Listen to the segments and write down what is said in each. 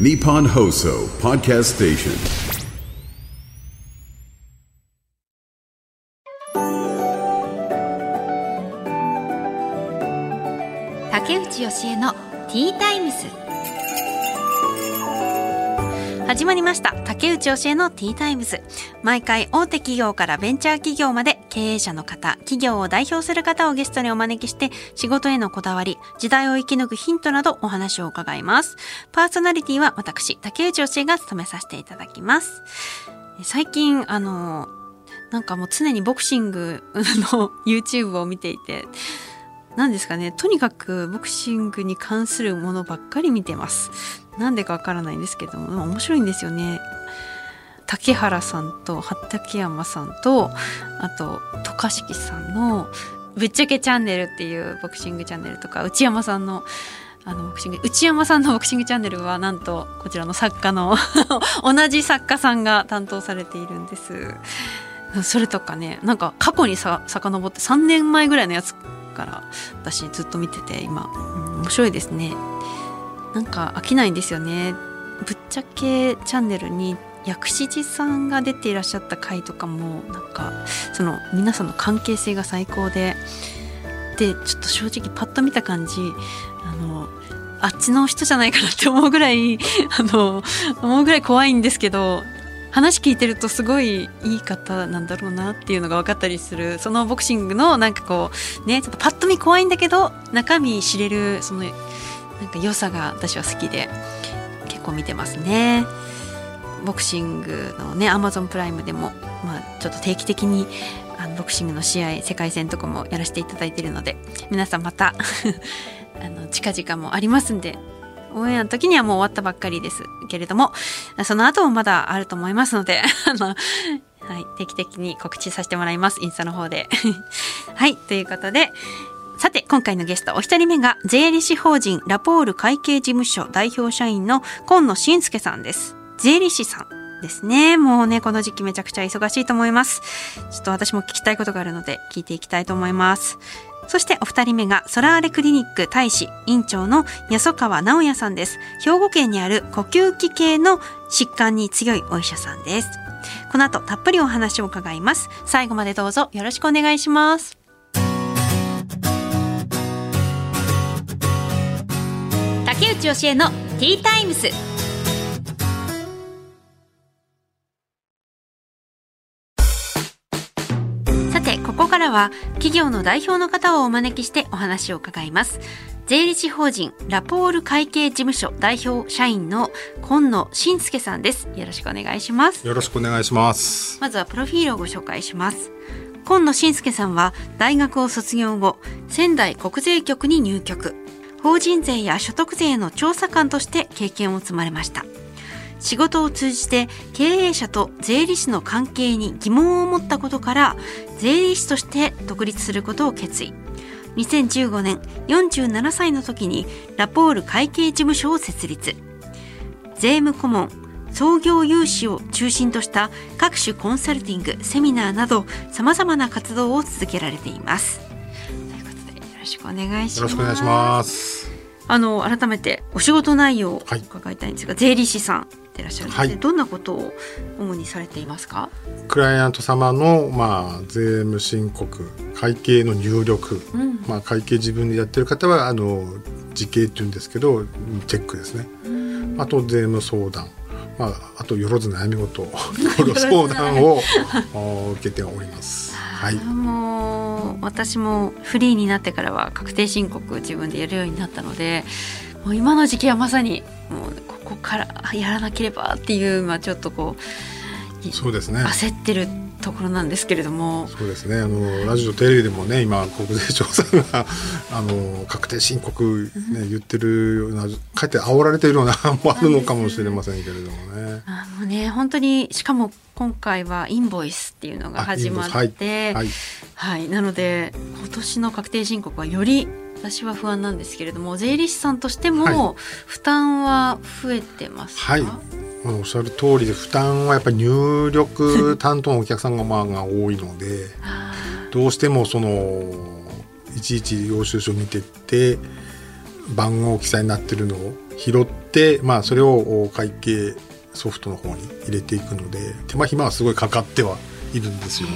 ニポンホーソーポッドステーション竹内芳恵のティータイムス始まりました。竹内義恵のティータイムス毎回大手企業からベンチャー企業まで経営者の方企業を代表する方をゲストにお招きして仕事へのこだわり時代を生き抜くヒントなどお話を伺います。パーソナリティは私竹内義恵が務めさせていただきます。最近あのなんかもう常にボクシングの YouTube を見ていて何ですかねとにかくボクシングに関するものばっかり見てます。なんでかわからないんですけども面白いんですよね。竹原さんと畠山さんとあと渡嘉敷さんの「ぶっちゃけチャンネル」っていうボクシングチャンネルとか内山さんのあのボクシング内山さんのボクシングチャンネルはなんとこちらの作家の 同じ作家さんが担当されているんです。それとかねなんか過去にさ遡って3年前ぐらいのやつから私ずっと見てて今、うん、面白いですね。なんか飽きないんですよね。ぶっちゃけチャンネルに薬師寺さんが出ていらっしゃった回とかもなんかその皆さんの関係性が最高で。でちょっと正直パッと見た感じあのあっちの人じゃないかなって思うぐらい あの思うぐらい怖いんですけど話聞いてるとすごいいい方なんだろうなっていうのが分かったりする。そのボクシングのなんかこうねちょっとパッと見怖いんだけど中身知れるそのなんか良さが私は好きで結構見てますね。ボクシングのねアマゾンプライムでも、まあ、ちょっと定期的にあのボクシングの試合世界戦とかもやらせていただいているので皆さんまた あの近々もありますんでオンエアの時にはもう終わったばっかりです。けれどもその後もまだあると思いますので あのはい、定期的に告知させてもらいます。インスタの方で。はいということでさて今回のゲストお一人目が税理士法人ラポール会計事務所代表社員の今野信介さんです税理士さんですね。もうね、この時期めちゃくちゃ忙しいと思います。ちょっと私も聞きたいことがあるので聞いていきたいと思います。そしてお二人目がソラーレクリニック大使院長の安川直也さんです。兵庫県にある呼吸器系の疾患に強いお医者さんです。この後たっぷりお話を伺います。最後までどうぞよろしくお願いします。竹内義恵のティータイムス。さてここからは企業の代表の方をお招きしてお話を伺います。税理士法人ラポール会計事務所代表社員の今野信介さんです。よろしくお願いします。よろしくお願いします。まずはプロフィールをご紹介します。今野信介さんは大学を卒業後仙台国税局に入局法人税や所得税の調査官として経験を積まれました。仕事を通じて経営者と税理士の関係に疑問を持ったことから税理士として独立することを決意。2015年47歳の時にラポール会計事務所を設立。税務顧問創業融資を中心とした各種コンサルティングセミナーなどさまざまな活動を続けられています。ろしくお願いします。よろしくお願いします。あの改めてお仕事内容を伺いたいんですが、税理士さんでいらっしゃるので、はい。どんなことを主にされていますか？クライアント様のまあ税務申告、会計の入力、うん。まあ会計自分でやってる方はあの時系って言うんですけどチェックですね。あと税務相談、まああとよろず悩み事、相談をお受けております。はい。もう私もフリーになってからは確定申告自分でやるようになったのでもう今の時期はまさにもうここからやらなければっていう、まあ、ちょっとこういそうですね。焦ってるところなんですけれどもそうですね。あのラジオテレビでもね、今国税調査が あの確定申告ね、言ってるような、かえって煽られているようなもあるのかもしれませんけれどもね。あもうね本当にしかも今回はインボイスっていうのが始まってはい。はい、なので今年の確定申告はより私は不安なんですけれども税理士さんとしても負担は増えてますか、はい。まあおっしゃる通りで負担はやっぱり入力担当のお客さんがまあが多いので、あどうしてもそのいちいち領収書見てって番号記載になってるのを拾って、まあ、それをお会計ソフトの方に入れていくので手間暇はすごいかかってはいるんですよね。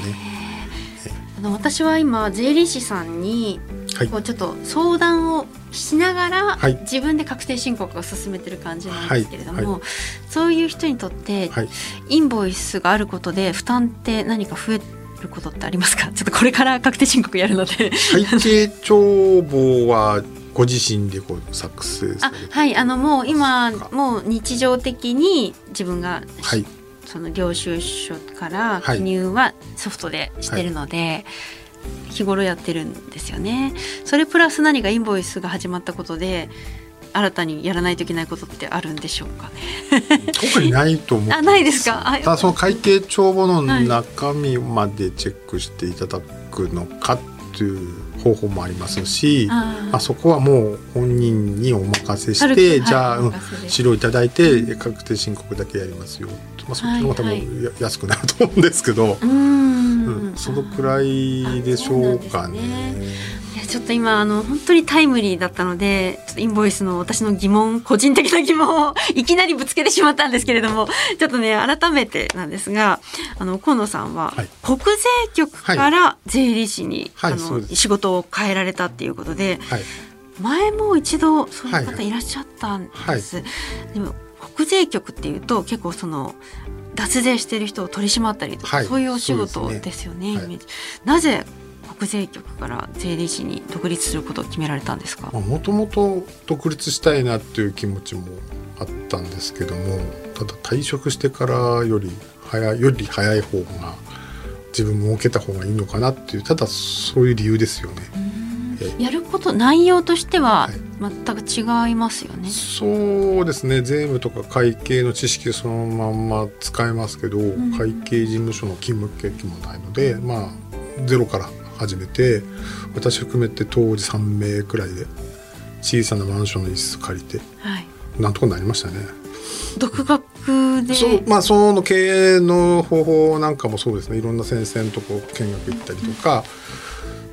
あの私は今税理士さんにはい。こうちょっと相談をしながら、はい。自分で確定申告を進めてる感じなんですけれども、はい。はそういう人にとって、はい。インボイスがあることで負担って何か増えることってありますか？ちょっとこれから確定申告やるので。会計帳簿はご自身でこう作成さあれてはいあのもう今もう日常的に自分が、はい。その領収書からはい。記入はソフトでしてるので、日頃やってるんですよね。それプラス何かインボイスが始まったことで新たにやらないといけないことってあるんでしょうかね。特にないと思うあないですか？あただその会計帳簿の中身までチェックしていただくのかっていう方法もありますしあそこはもう本人にお任せしてじゃあ、はいうん資料いただいて確定申告だけやりますよ、まあ、そっちの方が多はい。分や安くなると思うんですけど、うん。そのくらいでしょうかね。いやちょっと今あの本当にタイムリーだったのでちょっとインボイスの私の疑問個人的な疑問を いきなりぶつけてしまったんですけれどもちょっとね改めてなんですがあの河野さんははい。国税局から税理士に、はいあのそうです。仕事を変えられたっていうことではい、前も一度そういうはい。方いらっしゃったんです。でも国税局っていうと結構その脱税してる人を取り締まったりとか、はい。そういうお仕事ですよね。はい。イメージ。なぜ国税局から税理士に独立することを決められたんですか？もともと独立したいなっていう気持ちもあったんですけどもただ退職してからより早いより早い方が自分も受けた方がいいのかなっていうただそういう理由ですよね。えやること内容としてははい全く違いますよね。そうですね税務とか会計の知識そのまんま使えますけど、ん会計事務所の勤務経験もないのでまあゼロから始めて私含めて当時3名くらいで小さなマンションの一室借りてはい。なんとかなりましたね。独学で。そうまあその経営の方法なんかもそうですねいろんな先生のとこ見学行ったりとか、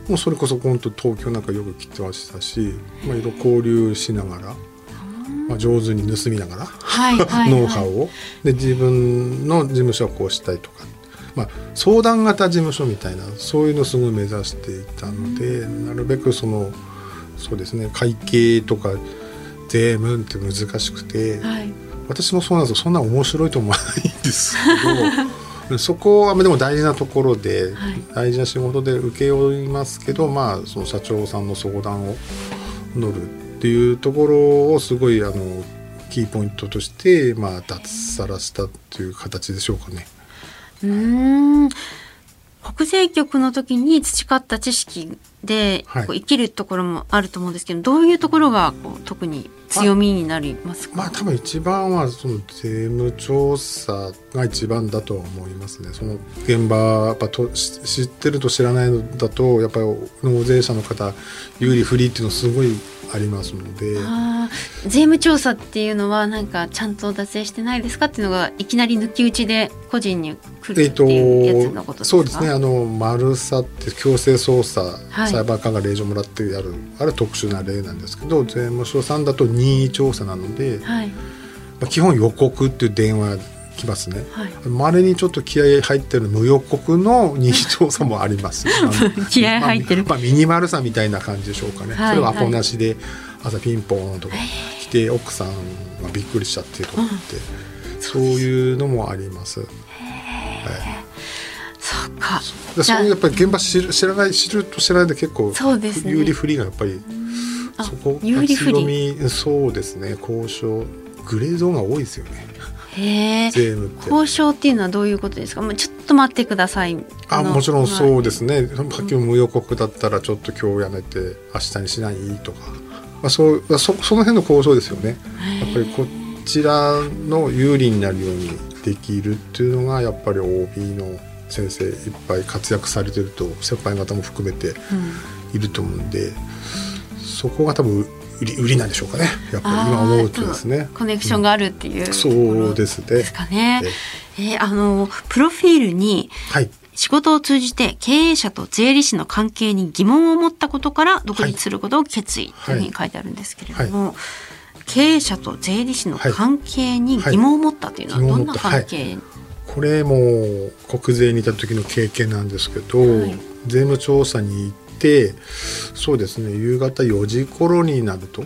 もうそれこそ本当東京なんかよく来てましたし、まあ、いろいろ交流しながら、まあ、上手に盗みながら、はいノウハウをで自分の事務所はこうしたいとか、まあ、相談型事務所みたいなそういうのをすごい目指していたので、なるべくそのそうですね会計とか税務って難しくて。はい。私もそうなんですよそんな面白いと思わないんですけど そこはでも大事なところで、はい大事な仕事で受け負いますけどまあその社長さんの相談を乗るっていうところをすごいあのキーポイントとしてまあ脱サラしたっていう形でしょうかね。うーん。国税局の時に培った知識で、はい。こう生きるところもあると思うんですけどどういうところがこう特に強みになりますか、まあ多分一番はその税務調査が一番だとは思いますね。その現場やっぱとし知ってると知らないのだとやっぱり納税者の方有利不利っていうのすごいありますので。税務調査っていうのはなんかちゃんと脱税してないですかっていうのがいきなり抜き打ちで個人に来るえっっていうやつのことですか、そうですね。あの丸さって強制捜査、はい。裁判官が令状もらってやるあれは特殊な例なんですけど税務署さんだと任意調査なので、はい。まあ、基本予告っていう電話来ますね。はい。まれにちょっと気合い入ってる無予告の任意調査もあります、気合い入ってる。まあ、まあミニマルさみたいな感じでしょうかね、はいそれはアポなしで朝ピンポーンとか来て奥さんがびっくりしちゃってとかって、そういうのもあります。そうかそういうやっぱり現場知る知らない知ると知らないで結構そうですね。有利不利がやっぱりあそこが有利不利。そうですね。交渉グレーゾーンが多いですよね。へ。交渉っていうのはどういうことですか？もうちょっと待ってください。のあもちろんはそうですね、さっきも無予告だったらちょっと今日やめて明日にしない？とか、まあ、そうそその辺の交渉ですよね。やっぱりこちらの有利になるようにできるっていうのがやっぱり OB の先生いっぱい活躍されてると先輩方も含めてうん。いると思うんでそこが多分売り売りなんでしょうかね。やっぱり今思うとですね。コネクションがあるっていう、そうですね。ですかね。え。え。ーあのプロフィールにはい。仕事を通じて経営者と税理士の関係に疑問を持ったことから独立することを決意というふうに書いてあるんですけれども、経営者と税理士の関係に疑問を持ったというのははいどんな関係、これも国税にいた時の経験なんですけど、はい税務調査に行ってそうですね夕方4時頃になると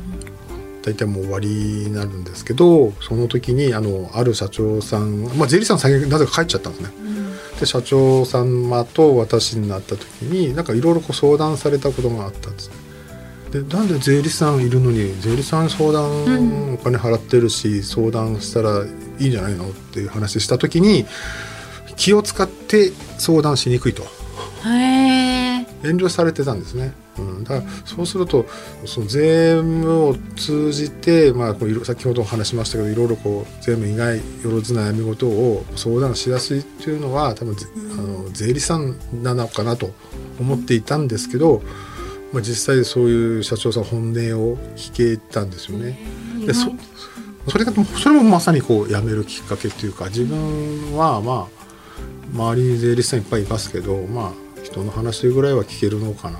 大体もう終わりになるんですけどその時にあのある社長さん、まあ、税理士さん先になぜか帰っちゃったんですね。で社長様と私になった時になんかいろいろ相談されたことがあったんですね。でなんで税理士さんいるのに税理士さんに相談お金払ってるし、相談したらいいんじゃないの？っていう話した時に気を使って相談しにくいと。遠慮されてたんですね。うん、だからそうするとその税務を通じて、まあ、こう先ほどお話しましたけどいろいろこう税務以外よろず悩み事を相談しやすいっていうのは多分ぜあの税理士さんなのかなと思っていたんですけど、まあ、実際そういう社長さん本音を聞けたんですよね。でそそれがそれもまさにこう辞めるきっかけっていうか自分はまあ周りに税理士さんいっぱいいますけどまあ人の話ぐらいは聞けるのかな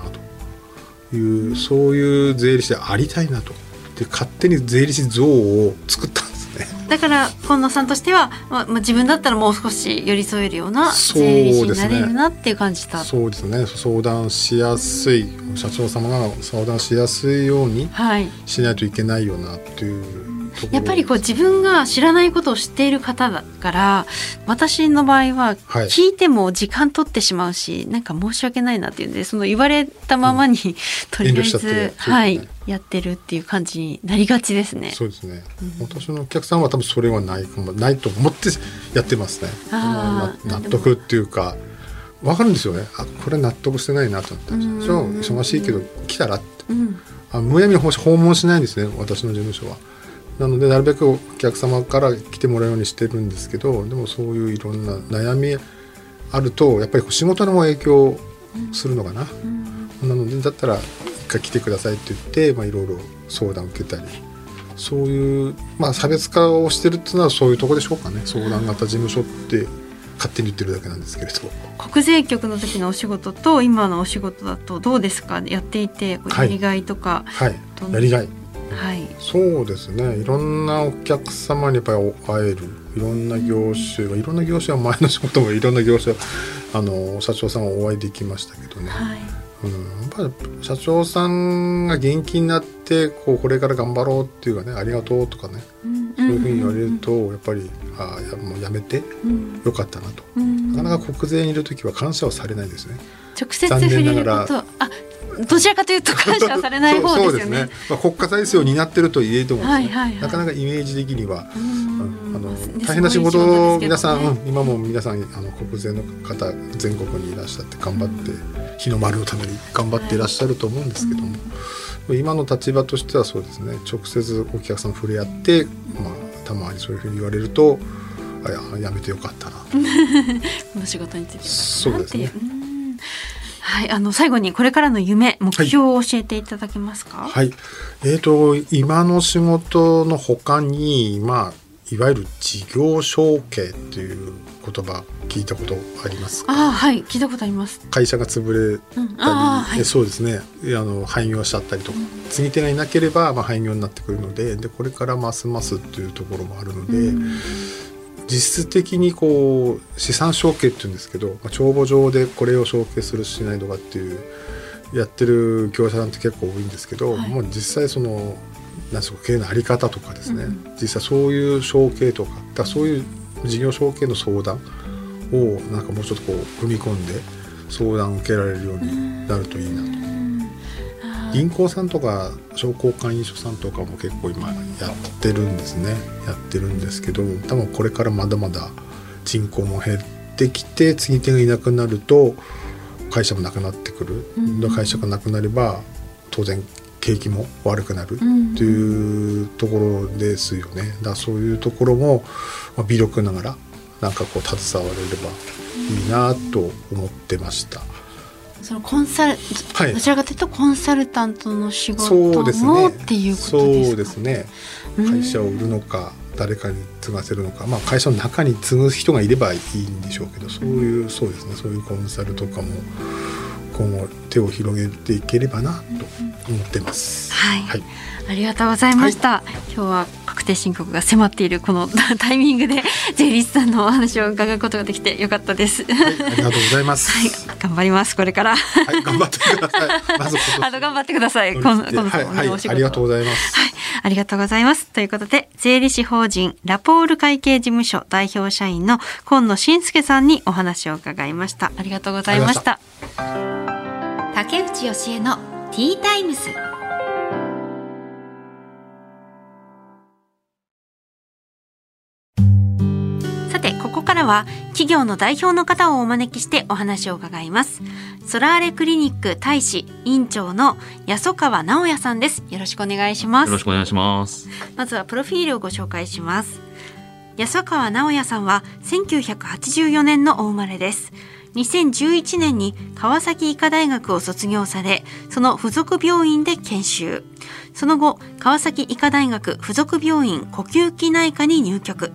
というそういう税理士でありたいなと。で勝手に税理士像を作ったんですね。だから今野さんとしては、まあまあ、自分だったらもう少し寄り添えるようなそう税理士にですねなれるなっていう感じた、そうですね。相談しやすい社長様が相談しやすいようにはい。しないといけないよなっていうところやっぱりこう自分が知らないことを知っている方だから私の場合ははい。聞いても時間取ってしまうし、なんか申し訳ないなっていうんでその言われたままに、とりあえず、ね。はい。やってるっていう感じになりがちですね。そうですね、私のお客さんは多分それはないないと思ってやってますね。納得っていうか分かるんですよね。あこれ納得してないなと思ってうん。じゃあ忙しいけど来たらって。うん。あむやみに訪問しないんですね私の事務所は。なのでなるべくお客様から来てもらうようにしてるんですけどでもそういういろんな悩みあるとやっぱり仕事にも影響するのかな。なのでだったら一回来てくださいって言って、まあ、いろいろ相談受けたり。そういう、まあ、差別化をしてるっていうのはそういうとこでしょうかね。相談型事務所って勝手に言ってるだけなんですけれど。国税局の時のお仕事と今のお仕事だとどうですか？やっていてやりがいとか、はい。どんやりがいはい、そうですね。いろんなお客様にやっぱり会える。いろんな業種いろんな業種は前の仕事もいろんな業種あの社長さんはお会いできましたけどね、はい、うん、やっぱり社長さんが元気になってこうこれから頑張ろうっていうかねありがとうとかね。そういうふうに言われるとやっぱりあやもうやめてうん。よかったなと。うん。なかなか国税にいる時は感謝はされないですね。直接触れることあどちらかというと感謝されない方 そうですよね。まあ、国家財政を担ってると言えると思うんですね、はいはいはい。なかなかイメージ的にはうんあのね大変な仕事を皆さん、うん今も皆さんあの国税の方全国にいらっしゃって頑張って日の丸のために頑張っていらっしゃると思うんですけども、今の立場としてはそうですね直接お客さん触れ合って、まあ、たまにそういうふうに言われるとあややめてよかったなと。この仕事についてそうですね。なっていううんはい、あの最後にこれからの夢目標を教えていただけますか？はい、えー、と今の仕事の他に、まあ、いわゆる事業承継っていう言葉聞いたことありますか？ああはい聞いたことあります。会社が潰れたり、うんはい。えそうですね。あの廃業しちゃったりとか、継ぎ手がいなければ、まあ、廃業になってくるのででこれからますますっていうところもあるので、うん実質的にこう資産承継っていうんですけど、まあ、帳簿上でこれを承継するしないとかっていうやってる業者さんって結構多いんですけど、はい。もう実際そのなんですか経営のあり方とかですね、うん。実際そういう承継とかだそういう事業承継の相談をなんかもうちょっとこう踏み込んで相談を受けられるようになるといいなと。あー銀行さんとか商工会議所さんとかも結構今やってるんですね。やってるんですけど多分これからまだまだ人口も減ってきて継ぎ手がいなくなると会社もなくなってくる、うん。で会社がなくなれば当然景気も悪くなるうん。っていうところですよね。だからそういうところも、まあ、微力ながらなんかこう携われればいいなと思ってました。そのコンサル、はい。どちらかというとコンサルタントの仕事もね。っていうことですか？そうですね。うん。会社を売るのか誰かに継がせるのか、まあ、会社の中に継ぐ人がいればいいんでしょうけどそういうそうですね。そういうコンサルとかも今後手を広げていければなと思ってます。はいはい、ありがとうございました、今日は確定申告が迫っているこの タイミングで税理士さんのお話を伺うことができてよかったです。はい、ありがとうございます。頑張りますこれから。はい、頑張ってください。まずあの頑張ってください。このこのありがとうございます。はい、ありがとうございます。ということで、税理士法人ラポール会計事務所代表社員の今野信介さんにお話を伺いました。ありがとうございました。竹内義恵のティータイムス。さて、ここからは企業の代表の方をお招きしてお話を伺います。ソラーレクリニック大使院長の安川直也さんです。よろしくお願いします。よろしくお願いします。まずはプロフィールをご紹介します。安川直也さんは1984年のお生まれです。2011年に川崎医科大学を卒業され、その附属病院で研修。その後、川崎医科大学附属病院呼吸器内科に入局。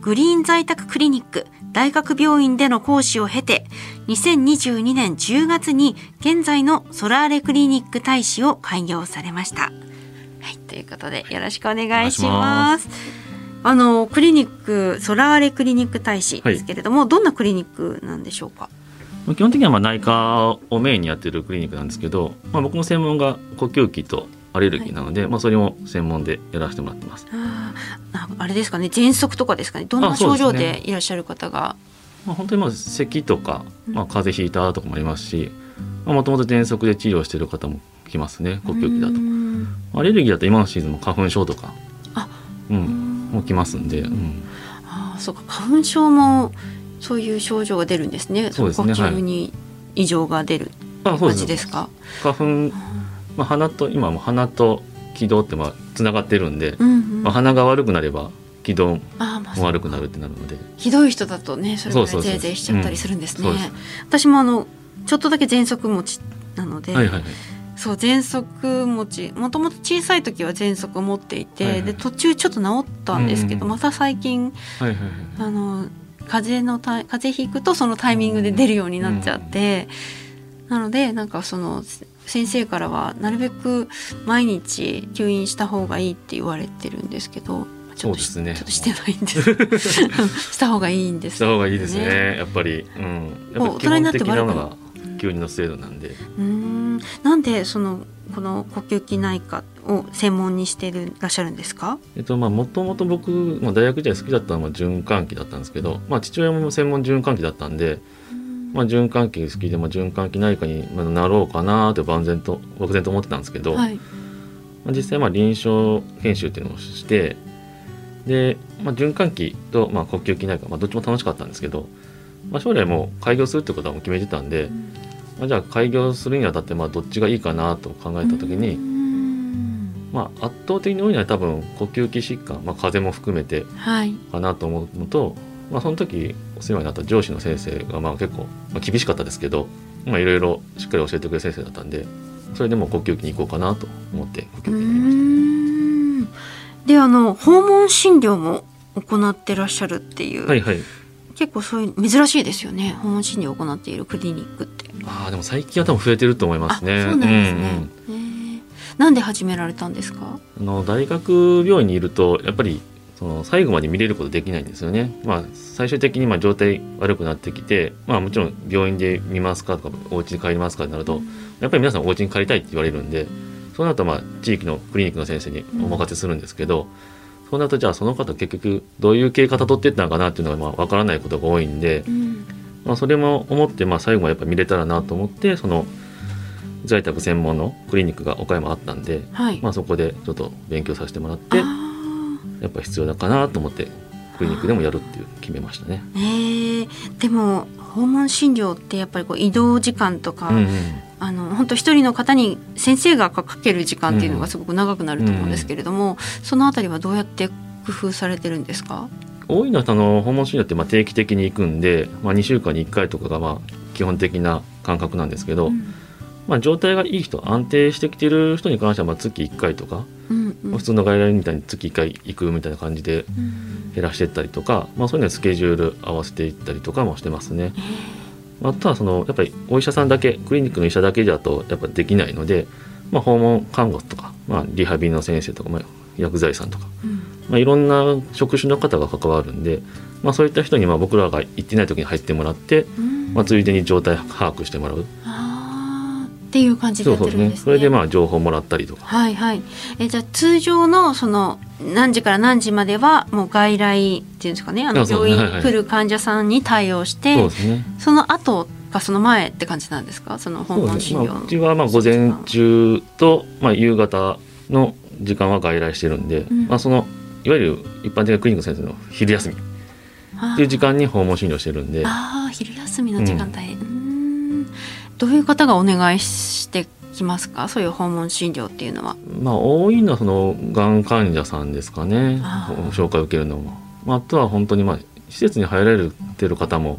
グリーン在宅クリニック大学病院での講師を経て、2022年10月に現在のソラーレクリニック大使を開業されました。はい、ということでよろしくお願いします。あのクリニックソラーレクリニック大使ですけれども、はい、どんなクリニックなんでしょうか？基本的にはまあ内科をメインにやっているクリニックなんですけど、まあ僕の専門が呼吸器とアレルギーなので、はい、まあそれも専門でやらせてもらってます。ああれですかね、喘息とかですかね。どんな症状でいらっしゃる方が？ね、まあ本当にまあ咳とか、まあ風邪ひいたとかもありますし、もともと喘息で治療している方も来ますね。呼吸器だと。アレルギーだと今のシーズンも花粉症とか。あ、うん。もきますんで、うん、あそうか。花粉症もそういう症状が出るんですね。そうですね。呼吸に異常が出る感じですか？花粉、まあ鼻と今も鼻と気道ってまあつながってるんで、うんうん、まあ鼻が悪くなれば気道も悪くなるってなるので、ひどい人だとねそれぐらいぜいぜいしちゃったりするんですね。私もあのちょっとだけ喘息持ちなので。はいはいはいそう喘息持ちもともと小さい時は喘息を持っていて、はいはい、で途中ちょっと治ったんですけど、うんうん、また最近、はいはいはい、あの風邪の風邪ひくとそのタイミングで出るようになっちゃって、うん、なのでなんかその先生からはなるべく毎日吸引した方がいいって言われてるんですけどちょっと,、ね、ちょっとしてないんです。した方がいいんです、ね、した方がいいですねやっぱり、うん、やっぱ基本的なのが吸引の制度なんで。うんなんでそのこの呼吸器内科を専門にしていらっしゃるんですか？えっとまあもともと僕まあ大学時代好きだったのは循環器だったんですけど、まあ父親も専門循環器だったんで、まあ循環器好きでまあ循環器内科になろうかなと万全と漠然と思ってたんですけど、はい、まあ実際まあ臨床研修っていうのをして、でまあ循環器とまあ呼吸器内科まあどっちも楽しかったんですけど、まあ将来もう開業するってことはもう決めてたんで。うんまあ、じゃあ開業するにあたってまあどっちがいいかなと考えた時に、まあ、圧倒的に多いのは多分呼吸器疾患、まあ、風邪も含めてかなと思うのと、はい、まあ、その時お世話になった上司の先生がまあ結構、まあ、厳しかったですけどいろいろしっかり教えてくれる先生だったんでそれでも呼吸器に行こうかなと思って呼吸器に行きました。であの訪問診療も行ってらっしゃるっていう。はいはい結構そういう珍しいですよね。訪問診療を行っているクリニックって。ああでも最近は多分増えてると思いますね。そうなんですね、うんうん、なんで始められたんですか？あの大学病院にいるとやっぱりその最後まで見れることできないんですよね。まあ最終的にまあ状態悪くなってきてまあもちろん病院で見ますかとかお家に帰りますかになると、うん、やっぱり皆さんお家に帰りたいって言われるんでそうなるとまあ地域のクリニックの先生にお任せするんですけど、うんそうなるとじゃあその方結局どういう経過たどっていったのかなっていうのがまあ分からないことが多いんで、うん、まあ、それも思ってまあ最後はやっぱ見れたらなと思ってその在宅専門のクリニックが岡山あったんで、はい、まあ、そこでちょっと勉強させてもらってやっぱ必要だかなと思ってクリニックでもやるっていう決めましたね。えー、でも訪問診療ってやっぱりこう移動時間とか、うんうん。あの本当一人の方に先生がかける時間っていうのがすごく長くなると思うんですけれども、うん、そのあたりはどうやって工夫されてるんですか？多いのはあの訪問診療ってまあ定期的に行くんで、まあ、2週間に1回とかがまあ基本的な感覚なんですけど、うん、まあ、状態がいい人安定してきてる人に関してはまあ月1回とか、うんうん、普通の外来みたいに月1回行くみたいな感じで減らしていったりとか、まあ、そういうのスケジュール合わせていったりとかもしてますね。あとはそのやっぱりお医者さんだけクリニックの医者だけだとやっぱできないので、まあ、訪問看護とか、まあ、リハビリの先生とか、まあ、薬剤師さんとか、まあ、いろんな職種の方が関わるんで、まあ、そういった人にまあ僕らが行ってない時に入ってもらって、まあ、ついでに状態把握してもらうっていう感じでやってるんですね。それでまあ情報もらったりとか。はいはい。えじゃあ通常のその何時から何時まではもう外来っていうんですかね？あの病院はいはい。来る患者さんに対応して、その後かその前って感じなんですか？その訪問診療のまあ、うちはまあ午前中と、まあ、夕方の時間は外来してるんで、ん。まあ、そのいわゆる一般的なクリニックの先生の昼休みっていう時間に訪問診療してるんで。ああ昼休みの時間帯、うーんどういう方がお願いしてきますか？そういう訪問診療っていうのは。まあ多いのはそのがん患者さんですかね。紹介を受けるのも、まあ、あとは本当にまあ施設に入られてる方も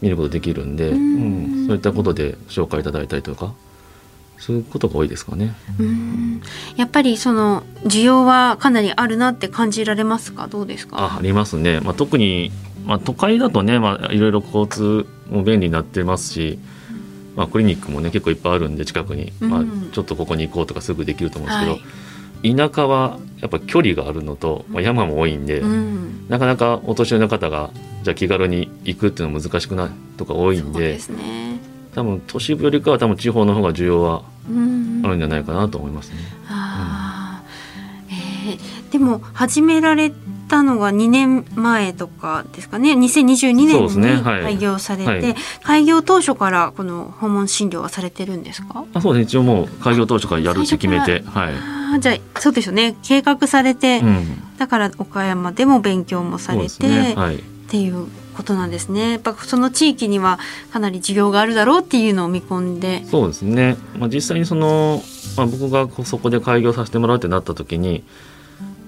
見ることできるんで、うん。うんそういったことで紹介いただいたりとかそういうことが多いですかね。やっぱりその需要はかなりあるなって感じられますか？どうですか？あありますね、まあ、特に、まあ、都会だとね、まあ、いろいろ交通も便利になってますし、まあ、クリニックもね結構いっぱいあるんで近くに、まあうん、ちょっとここに行こうとかすぐできると思うんですけど、はい田舎はやっぱ距離があるのと、まあ、山も多いんで、うん。なかなかお年寄りの方がじゃあ気軽に行くっていうのは難しくないとか多いんでね。多分都市部よりかは多分地方の方が需要はうんあるんじゃないかなと思いますね。あー。えーでも始められたのが2年前とかですかね。2022そうですね。年にはい。開業されて、はい。開業当初からこの訪問診療はされてるんですか？あそうですね。一応もう開業当初からやるって決めてはい、あーじゃあそうですよね。計画されて、うん、だから岡山でも勉強もされて、ね。はい。っていうことなんですね。やっぱその地域にはかなり需要があるだろうっていうのを見込んで。そうですね、まあ、実際にその、まあ、僕がこうそこで開業させてもらうってなった時に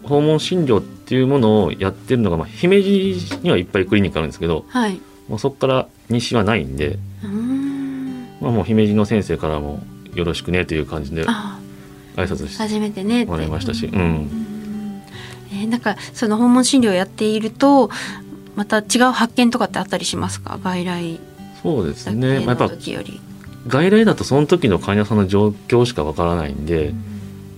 訪問診療っていうものをやってるのが、まあ、姫路にはいっぱいクリニックあるんですけどはい。もうそこから西はないんで、うーん。まあ、もう姫路の先生からもよろしくねという感じであ挨拶して初めてねもらいましたし、うん、うん。えーなんかその訪問診療やっているとまた違う発見とかってあったりしますか？外来そうですね、まあ、やっのぱ時より。外来だとその時の患者さんの状況しかわからないんで、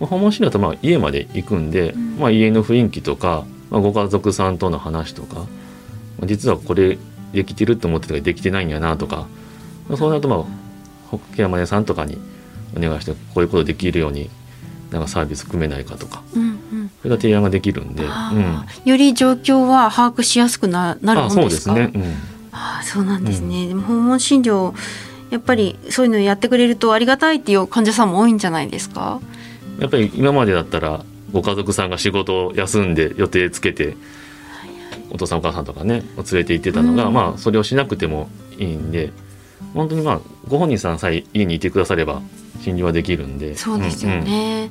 まあ訪問診療だとまあ家まで行くんで、ん。まあ、家の雰囲気とか、まあ、ご家族さんとの話とか、まあ実はこれできてると思ってたけどできてないんやなとか、まあ、そうなるとまあ保険屋さんとかにお願いしてこういうことできるようになんかサービス組めないかとかうんうん。それが提案ができるんで、うん、より状況は把握しやすくななるもあそうんでかですすね、うん、あーそうなんですね、でも訪問診療やっぱりそういうのやってくれるとありがたいっていう患者さんも多いんじゃないですか？やっぱり今までだったらご家族さんが仕事を休んで予定つけてお父さんお母さんとかね連れて行ってたのが、うん。まあそれをしなくてもいいんで本当にまあご本人さんさえ家にいてくだされば診療はできるんで。そうですよね。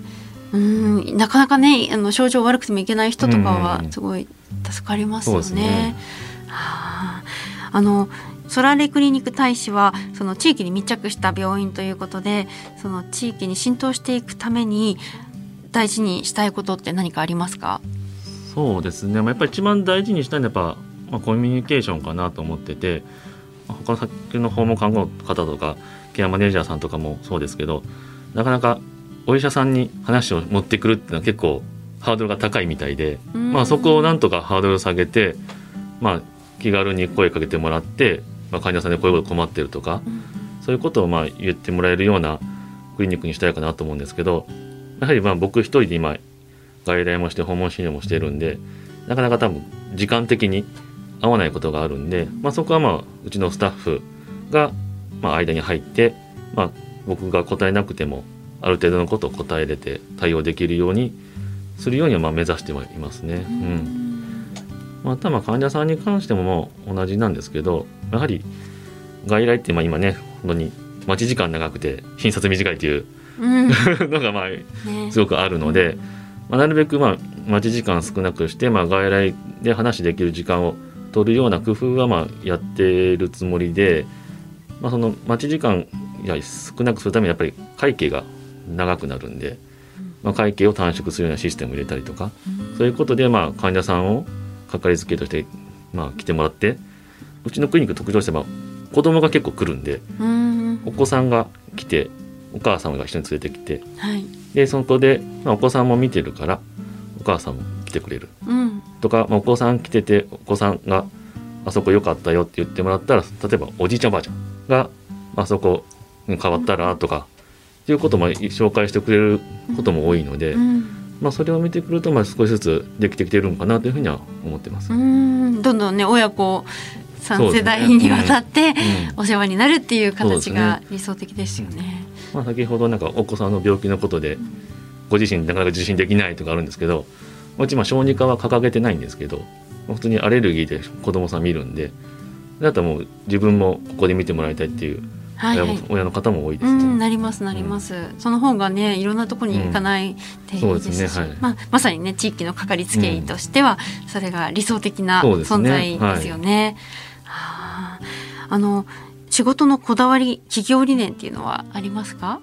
うん、なかなかね、あの症状悪くてもいけない人とかうんはうん。すごい助かりますよね。そうですね。はあ、あのソラレクリニック大使はその地域に密着した病院ということで、その地域に浸透していくために大事にしたいことって何かありますか？そうですね、まあ、やっぱり一番大事にしたいのはやっぱ、まあ、コミュニケーションかなと思ってて、まあ他の先の訪問看護の方とかケアマネージャーさんとかもそうですけどなかなかお医者さんに話を持ってくるっていうのは結構ハードルが高いみたいで、うんまあ、そこをなんとかハードルを下げて、まあ、気軽に声かけてもらって、まあ、患者さんでこういうこと困ってるとか、そういうことをまあ言ってもらえるようなクリニックにしたいかなと思うんですけどやはりまあ僕一人で今外来もして訪問診療もしてるんでなかなか多分時間的に合わないことがあるんで、まあ、そこはまあうちのスタッフがまあ間に入って、まあ、僕が答えなくてもある程度のことを答えれて対応できるようにするようにはまあ目指してはいますね。うんまたまあ患者さんに関しても同じなんですけどやはり外来ってまあ今ね本当に待ち時間長くて診察短いっていううん、ね、のがまあすごくあるので、まあ、なるべくまあ待ち時間少なくして、まあ、外来で話できる時間を取るような工夫はまあやってるつもりで、まあ、その待ち時間や少なくするためにやっぱり会計が長くなるんで、まあ、会計を短縮するようなシステムを入れたりとか、そういうことでまあ患者さんをかかりつけとしてまあ来てもらってうちのクリニック特徴としては子供が結構来るんでうんお子さんが来てお母さんが一緒に連れてきてはい。でそこで、まあ、お子さんも見てるからお母さんも来てくれる。うん。とか、まあ、お子さん来ててお子さんがあそこ良かったよって言ってもらったら例えばおじいちゃんおばあちゃんがあそこに変わったらとかっていうことも紹介してくれることも多いので、うんまあ、それを見てくるとまあ少しずつできてきてるのかなというふうには思ってます。うん。どんどんね親子3そうですね。世代にわたってうん。お世話になるっていう形が理想的ですよね。まあ、先ほどなんかお子さんの病気のことでご自身なかなか受診できないとかあるんですけどうちまあ小児科は掲げてないんですけどまあ普通にアレルギーで子供さん見るんでだったらもう自分もここで見てもらいたいっていう親,、はいはい。親の方も多いでうすね。ん、なりますなります、その方がねいろんなところに行かないでいいそうですすねはい。まあ、まさにね地域のかかりつけ医としては、それが理想的な存在ですよね。はああの仕事のこだわり企業理念っていうのはありますか？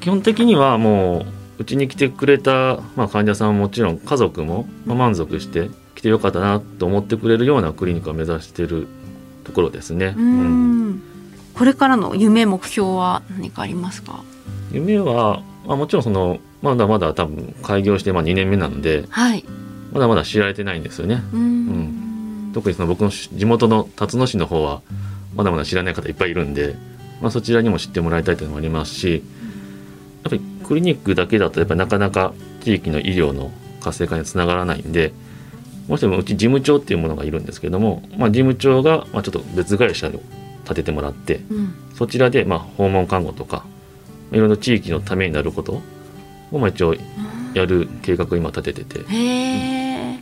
基本的にはもううちに来てくれた、まあ、患者さんはもちろん家族もまあ満足して来てよかったなと思ってくれるようなクリニックを目指しているところですね。ううん。んこれからの夢目標は何かありますか？夢は、まあ、もちろんそのまだまだ多分開業してまあ2年目なのではい。まだまだ知られてないんですよね。うん。特にその僕の地元の辰野市の方はまだまだ知らない方いっぱいいるんで、まあ、そちらにも知ってもらいたいというのもありますしやっぱりクリニックだけだとやっぱりなかなか地域の医療の活性化につながらないんでもしもうち事務長っていうものがいるんですけども、まあ、事務長がまあちょっと別会社を立ててもらってうんそちらでまあ訪問看護とかいろいろ地域のためになることをまあ一応やる計画を今立ててて。へえ。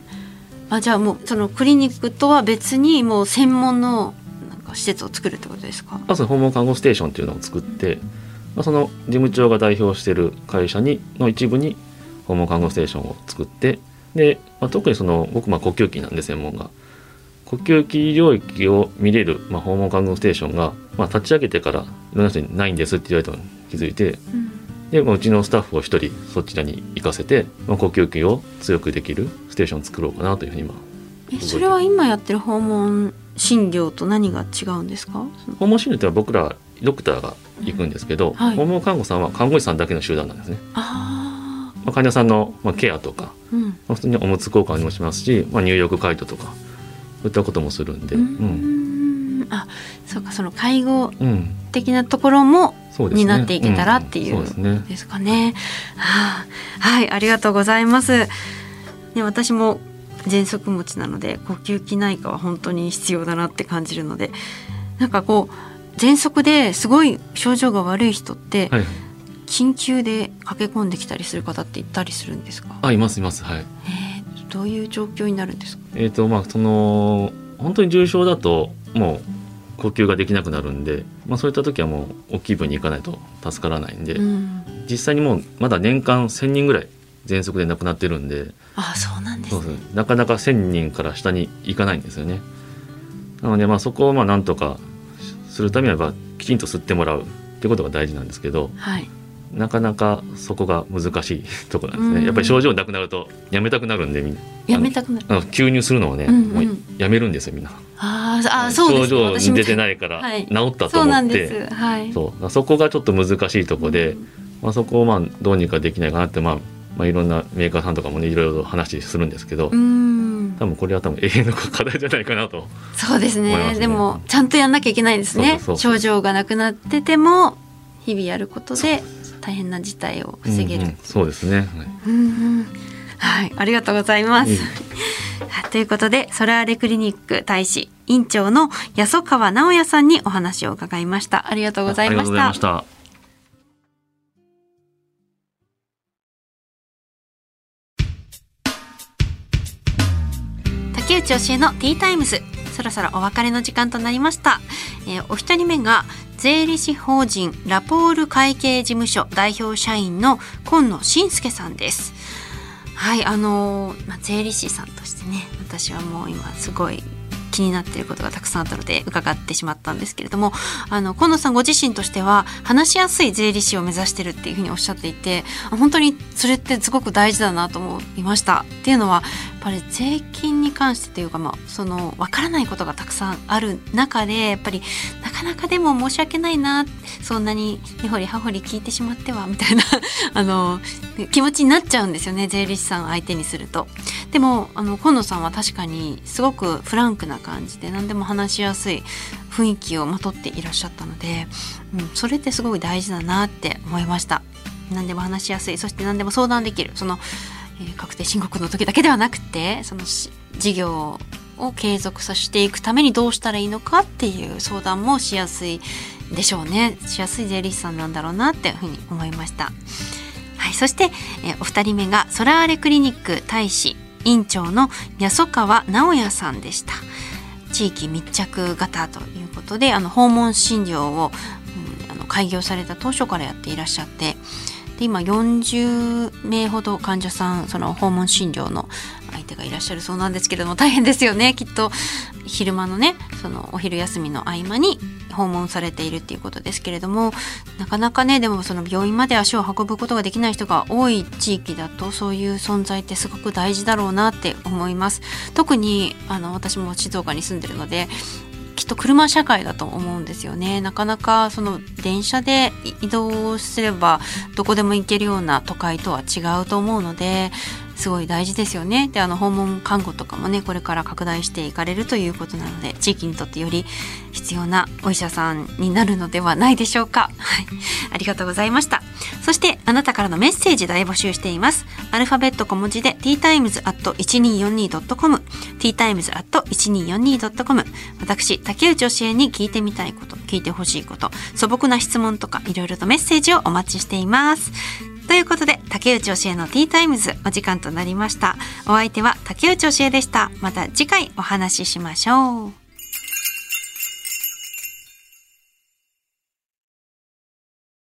あじゃあもうそのクリニックとは別にもう専門のなんか施設を作るってことですか？まず訪問看護ステーションっていうのを作って、まあ、その事務長が代表している会社にの一部に訪問看護ステーションを作ってで、まあ、特にその僕まあ呼吸器なんで専門が呼吸器領域を見れる、まあ、訪問看護ステーションが、まあ、立ち上げてからいろんな人にないんですって言われたのに気づいてで、まあ、うちのスタッフを一人そちらに行かせて、まあ、呼吸器を強くできるステーションを作ろうかなというふうに今えそれは今やってる訪問診療と何が違うんですか？訪問診療ってのは僕らドクターが行くんですけど、はい訪問看護さんは看護師さんだけの集団なんですね。まあ、患者さんの、まあ、ケアとか、うん。まあ、普通におむつ交換もしますし、まあ、入浴介助とかったこともするんで、ううんん。あそうかその介護うん的なところもそうですねになっていけたらっていうですかね。はあはい、ありがとうございます。ね、私も喘息持ちなので呼吸器内科は本当に必要だなって感じるので、なんかこう喘息ですごい症状が悪い人って、はい緊急で駆け込んできたりする方っていたりするんですか？あいますいますはいえーどういう状況になるんですか？えっ、とまあその本当に重症だともう呼吸ができなくなるんで、まあ、そういった時はもう大きい分に行かないと助からないんで、うん。実際にもうまだ年間1,000人ぐらい喘息で亡くなってるんであ、そうなんですねそうそう。なかなか1,000人から下に行かないんですよね。なのでまあそこをまあなんとかするためにはきちんと吸ってもらうってことが大事なんですけどはい。なかなかそこが難しい ところなんですうんね。やっぱり症状なくなるとやめたくなるんでみんなやめたくなる。吸入するのをね、うんうんもうやめるんですよみんな。あーあー、そうですね。症状に出てい。ないからはい治ったとそうな思って、んです。はい。そうそこがちょっと難しいところで、まあ、そこをまあどうにかできないかなって、まあ、まあいろんなメーカーさんとかもねいろいろ話するんですけど、うん。多分これは多分永遠の課題じゃないかなとそうですねでもちゃんとやんなきゃいけないですねそうそうそう症状がなくなってても日々やることで大変な事態を防げる、うんうんそうですね、はい。うんうん。はい、ありがとうございます。いいということで、ソラーレクリニック大使院長の安川直也さんにお話を伺いました。ありがとうございました。ありがとうございまし。た。竹内教えのティータイムズそろそろお別れの時間となりました、えーお一人目が税理士法人ラポール会計事務所代表社員の今野信介さんです。はいあのーまあ、税理士さんとしてね私はもう今すごい気になっていることがたくさんあったので伺ってしまったんですけれどもあの今野さんご自身としては話しやすい税理士を目指してるっていうふうにおっしゃっていて本当にそれってすごく大事だなと思いました。っていうのはぱり税金に関してというか、まあ、その分からないことがたくさんある中でやっぱりなかなかでも申し訳ないなそんなに根掘り葉掘り聞いてしまってはみたいな あの気持ちになっちゃうんですよね税理士さん相手にすると。でもあの今野さんは確かにすごくフランクな感じで何でも話しやすい雰囲気をまとっていらっしゃったので、うん、それってすごい大事だなって思いました。何でも話しやすいそして何でも相談できるその、えー、確定申告の時だけではなくてその事業を継続させていくためにどうしたらいいのかっていう相談もしやすいでしょうねしやすい税理士さんなんだろうなっていうふうに思いました。はい、そして、えー、お二人目がソラーレクリニック大使院長の安川直也さんでした地域密着型ということであの訪問診療を、うん、あの開業された当初からやっていらっしゃってで今40名ほど患者さんその訪問診療の相手がいらっしゃるそうなんですけれども大変ですよね。きっと昼間のねそのお昼休みの合間に訪問されているっていうことですけれどもなかなかねでもその病院まで足を運ぶことができない人が多い地域だとそういう存在ってすごく大事だろうなって思います。特にあの私も静岡に住んでるのできっと車社会だと思うんですよね。なかなかその電車で移動すればどこでも行けるような都会とは違うと思うのですごい大事ですよね。であの訪問看護とかもねこれから拡大していかれるということなので地域にとってより必要なお医者さんになるのではないでしょうか。はい。ありがとうございました。そしてあなたからのメッセージ大募集しています。アルファベット小文字で ttimes.1242.com ttimes.1242.com 私竹内教えに聞いてみたいこと聞いてほしいこと素朴な質問とかいろいろとメッセージをお待ちしています。ということで竹内教えのティータイムズお時間となりました。お相手は竹内教えでした。また次回お話ししましょう。